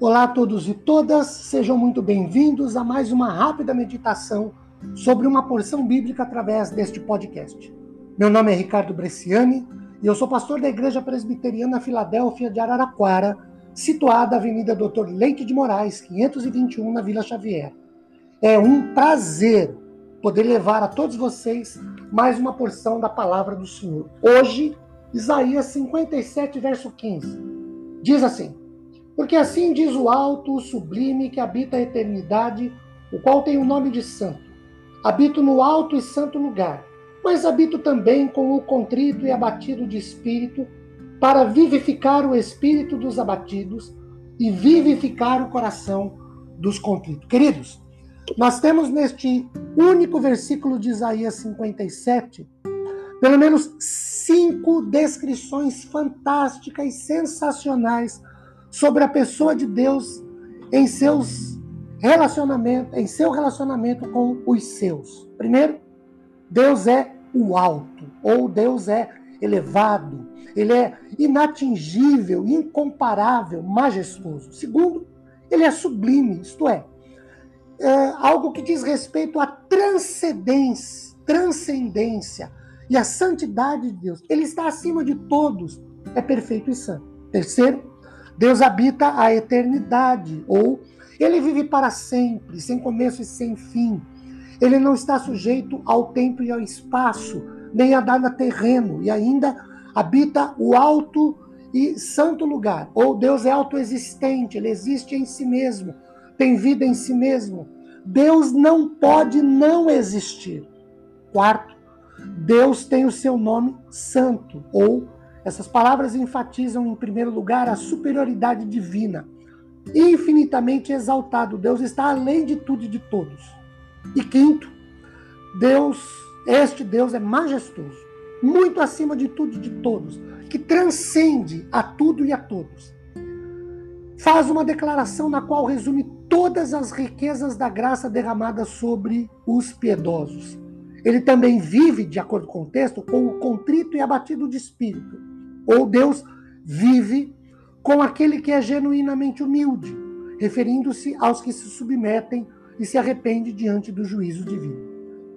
Olá a todos e todas, sejam muito bem-vindos a mais uma rápida meditação sobre uma porção bíblica através deste podcast. Meu nome é Ricardo Bresciani e eu sou pastor da Igreja Presbiteriana Filadélfia de Araraquara, situada na Avenida Doutor Leite de Moraes, 521, na Vila Xavier. É um prazer poder levar a todos vocês mais uma porção da palavra do Senhor. Hoje, Isaías 57, verso 15. Diz assim: porque assim diz o alto, o sublime, que habita a eternidade, o qual tem o nome de santo. Habito no alto e santo lugar, mas habito também com o contrito e abatido de espírito, para vivificar o espírito dos abatidos e vivificar o coração dos contritos. Queridos, nós temos neste único versículo de Isaías 57, pelo menos cinco descrições fantásticas e sensacionais sobre a pessoa de Deus em seus relacionamentos, em seu relacionamento com os seus. Primeiro, Deus é o alto, ou Deus é elevado, ele é inatingível, incomparável, majestoso. Segundo, ele é sublime, isto é, é algo que diz respeito à transcendência, transcendência e à santidade de Deus. Ele está acima de todos, é perfeito e santo. Terceiro, Deus habita a eternidade, ou ele vive para sempre, sem começo e sem fim. Ele não está sujeito ao tempo e ao espaço, nem a nada terreno, e ainda habita o alto e santo lugar. Ou Deus é autoexistente, ele existe em si mesmo, tem vida em si mesmo. Deus não pode não existir. Quarto, Deus tem o seu nome santo, ou essas palavras enfatizam, em primeiro lugar, a superioridade divina. Infinitamente exaltado, Deus está além de tudo e de todos. E quinto, Deus, este Deus é majestoso, muito acima de tudo e de todos, que transcende a tudo e a todos. Faz uma declaração na qual resume todas as riquezas da graça derramada sobre os piedosos. Ele também vive, de acordo com o texto, com o contrito e abatido de espírito ou Deus vive com aquele que é genuinamente humilde, referindo-se aos que se submetem e se arrependem diante do juízo divino.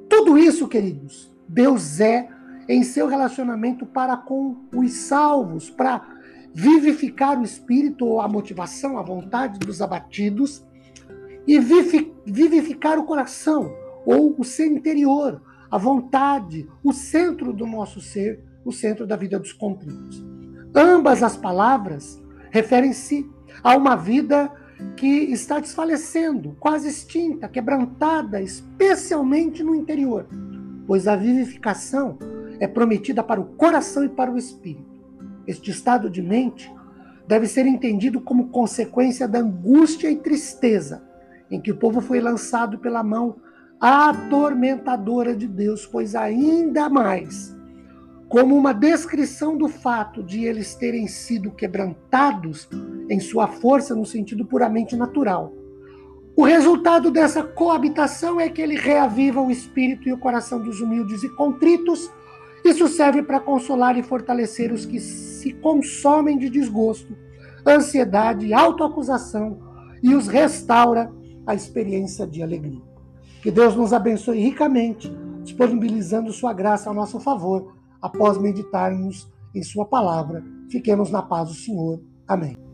Tudo isso, queridos, Deus é em seu relacionamento para com os salvos, para vivificar o espírito, a motivação, a vontade dos abatidos e vivificar o coração, ou o ser interior, a vontade, o centro do nosso ser, o centro da vida dos contritos. Ambas as palavras referem-se a uma vida que está desfalecendo, quase extinta, quebrantada, especialmente no interior, pois a vivificação é prometida para o coração e para o espírito. Este estado de mente deve ser entendido como consequência da angústia e tristeza em que o povo foi lançado pela mão atormentadora de Deus, pois ainda mais como uma descrição do fato de eles terem sido quebrantados em sua força no sentido puramente natural. O resultado dessa coabitação é que ele reaviva o espírito e o coração dos humildes e contritos. Isso serve para consolar e fortalecer os que se consomem de desgosto, ansiedade autoacusação e os restaura a experiência de alegria. Que Deus nos abençoe ricamente, disponibilizando sua graça a nosso favor após meditarmos em Sua palavra. Fiquemos na paz do Senhor. Amém.